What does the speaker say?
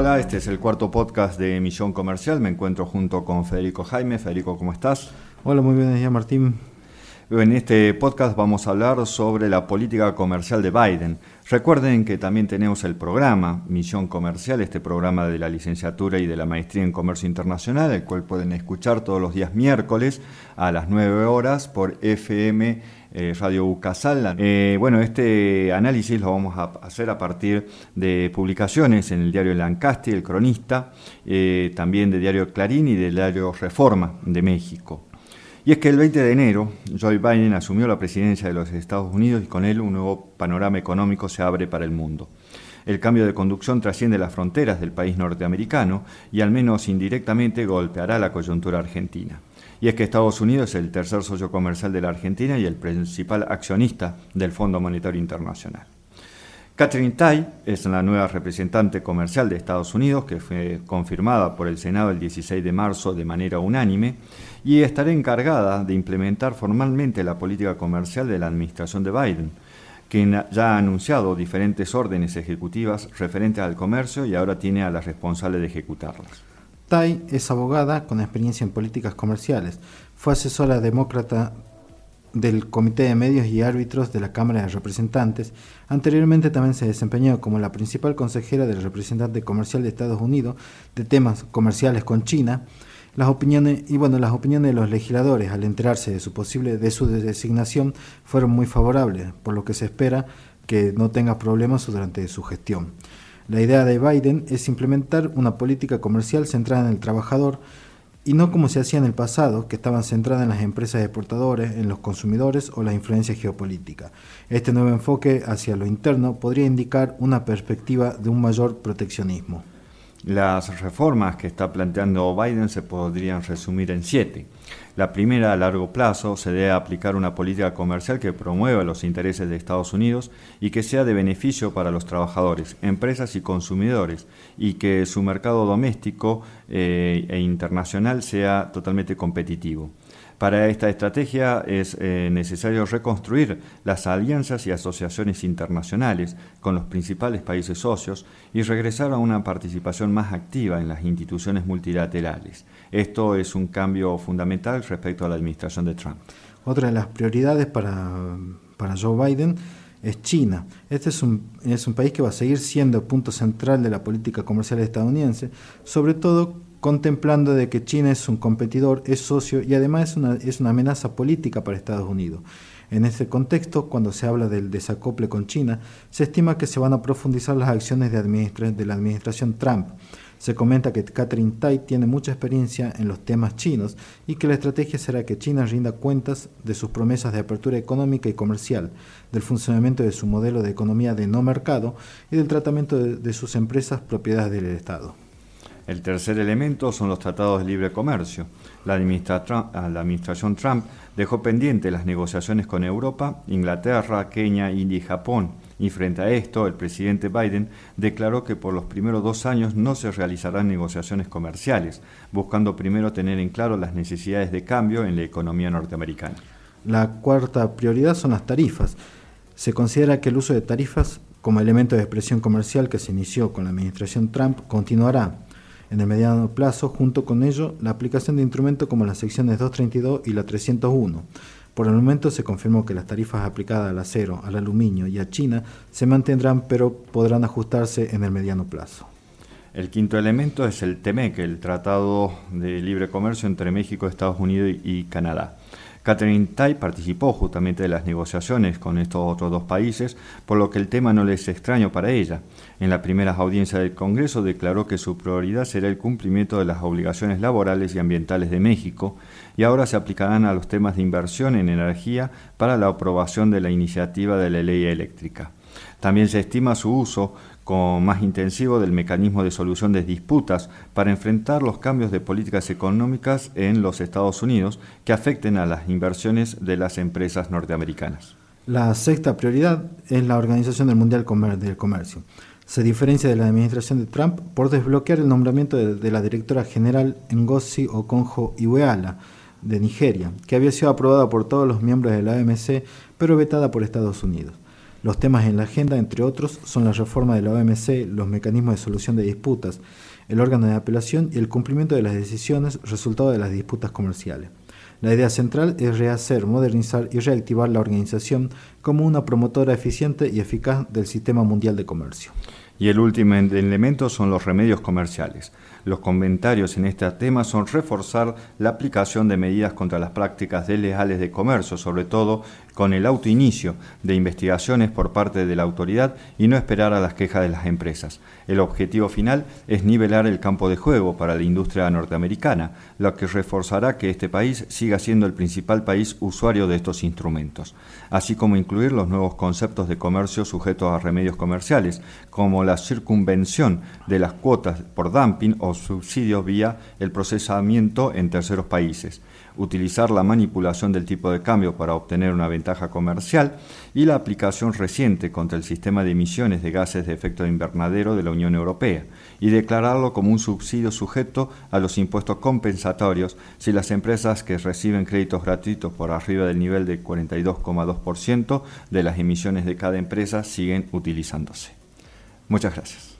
Hola, este es el cuarto podcast de Misión Comercial. Me encuentro junto con Federico Jaime. Federico, ¿cómo estás? Hola, muy días, Martín. En este podcast vamos a hablar sobre la política comercial de Biden. Recuerden que también tenemos el programa Misión Comercial, este programa de la licenciatura y de la maestría en comercio internacional, el cual pueden escuchar todos los días miércoles a las 9 horas por FM eh, Radio Ucasal. Eh, bueno, este análisis lo vamos a hacer a partir de publicaciones en el diario Lancaster, El Cronista, eh, también del diario Clarín y del diario Reforma de México. Y es que el 20 de enero Joe Biden asumió la presidencia de los Estados Unidos y con él un nuevo panorama económico se abre para el mundo. El cambio de conducción trasciende las fronteras del país norteamericano y al menos indirectamente golpeará la coyuntura argentina. Y es que Estados Unidos es el tercer socio comercial de la Argentina y el principal accionista del Fondo Monetario Internacional. Catherine Tai es la nueva representante comercial de Estados Unidos, que fue confirmada por el Senado el 16 de marzo de manera unánime, y estará encargada de implementar formalmente la política comercial de la administración de Biden, quien ya ha anunciado diferentes órdenes ejecutivas referentes al comercio y ahora tiene a la responsable de ejecutarlas. Tai es abogada con experiencia en políticas comerciales. Fue asesora demócrata del Comité de Medios y Árbitros de la Cámara de Representantes. Anteriormente también se desempeñó como la principal consejera del representante comercial de Estados Unidos de temas comerciales con China. Las opiniones y bueno, las opiniones de los legisladores al enterarse de su posible de su designación fueron muy favorables, por lo que se espera que no tenga problemas durante su gestión. La idea de Biden es implementar una política comercial centrada en el trabajador y no como se hacía en el pasado, que estaban centradas en las empresas exportadores, en los consumidores o la influencia geopolítica. Este nuevo enfoque hacia lo interno podría indicar una perspectiva de un mayor proteccionismo. Las reformas que está planteando Biden se podrían resumir en siete. La primera, a largo plazo, se debe aplicar una política comercial que promueva los intereses de Estados Unidos y que sea de beneficio para los trabajadores, empresas y consumidores, y que su mercado doméstico eh, e internacional sea totalmente competitivo. Para esta estrategia es eh, necesario reconstruir las alianzas y asociaciones internacionales con los principales países socios y regresar a una participación más activa en las instituciones multilaterales. Esto es un cambio fundamental respecto a la administración de Trump. Otra de las prioridades para, para Joe Biden es China. Este es un, es un país que va a seguir siendo punto central de la política comercial estadounidense, sobre todo contemplando de que China es un competidor, es socio y además es una, es una amenaza política para Estados Unidos. En este contexto, cuando se habla del desacople con China, se estima que se van a profundizar las acciones de, la administración Trump. Se comenta que Catherine Tai tiene mucha experiencia en los temas chinos y que la estrategia será que China rinda cuentas de sus promesas de apertura económica y comercial, del funcionamiento de su modelo de economía de no mercado y del tratamiento de, de sus empresas propiedades del Estado. El tercer elemento son los tratados de libre comercio. La, administración Trump dejó pendientes las negociaciones con Europa, Inglaterra, Kenia, India y Japón. Y frente a esto, el presidente Biden declaró que por los primeros dos años no se realizarán negociaciones comerciales, buscando primero tener en claro las necesidades de cambio en la economía norteamericana. La cuarta prioridad son las tarifas. Se considera que el uso de tarifas como elemento de expresión comercial que se inició con la administración Trump continuará en el mediano plazo, junto con ello, la aplicación de instrumentos como las secciones 232 y la 301. Por el momento se confirmó que las tarifas aplicadas al acero, al aluminio y a China se mantendrán, pero podrán ajustarse en el mediano plazo. El quinto elemento es el TEMEC, el Tratado de Libre Comercio entre México, Estados Unidos y Canadá. Catherine Tai participó justamente de las negociaciones con estos otros dos países, por lo que el tema no le es extraño para ella. En la primera audiencia del Congreso declaró que su prioridad será el cumplimiento de las obligaciones laborales y ambientales de México y ahora se aplicarán a los temas de inversión en energía para la aprobación de la iniciativa de la ley eléctrica. También se estima su uso con más intensivo del mecanismo de solución de disputas para enfrentar los cambios de políticas económicas en los Estados Unidos que afecten a las inversiones de las empresas norteamericanas. La sexta prioridad es la Organización del Mundial del Comercio. Se diferencia de la administración de Trump por desbloquear el nombramiento de, la directora general Ngozi Okonjo-Iweala de Nigeria, que había sido aprobada por todos los miembros de la OMC, pero vetada por Estados Unidos. Los temas en la agenda, entre otros, son la reforma de la OMC, los mecanismos de solución de disputas, el órgano de apelación y el cumplimiento de las decisiones resultado de las disputas comerciales. La idea central es rehacer, modernizar y reactivar la organización como una promotora eficiente y eficaz del sistema mundial de comercio. Y el último elemento son los remedios comerciales. Los comentarios en este tema son reforzar la aplicación de medidas contra las prácticas desleales de comercio, sobre todo con el autoinicio de investigaciones por parte de la autoridad y no esperar a las quejas de las empresas. El objetivo final es nivelar el campo de juego para la industria norteamericana, lo que reforzará que este país siga siendo el principal país usuario de estos instrumentos, así como incluir los nuevos conceptos de comercio sujetos a remedios comerciales, como la circunvención de las cuotas por dumping o subsidios vía el procesamiento en terceros países, utilizar la manipulación del tipo de cambio para obtener una ventaja comercial y la aplicación reciente contra el sistema de emisiones de gases de efecto invernadero de la Unión Europea y declararlo como un subsidio sujeto a los impuestos compensatorios si las empresas que reciben créditos gratuitos por arriba del nivel de 42,2% de las emisiones de cada empresa siguen utilizándose. Muchas gracias.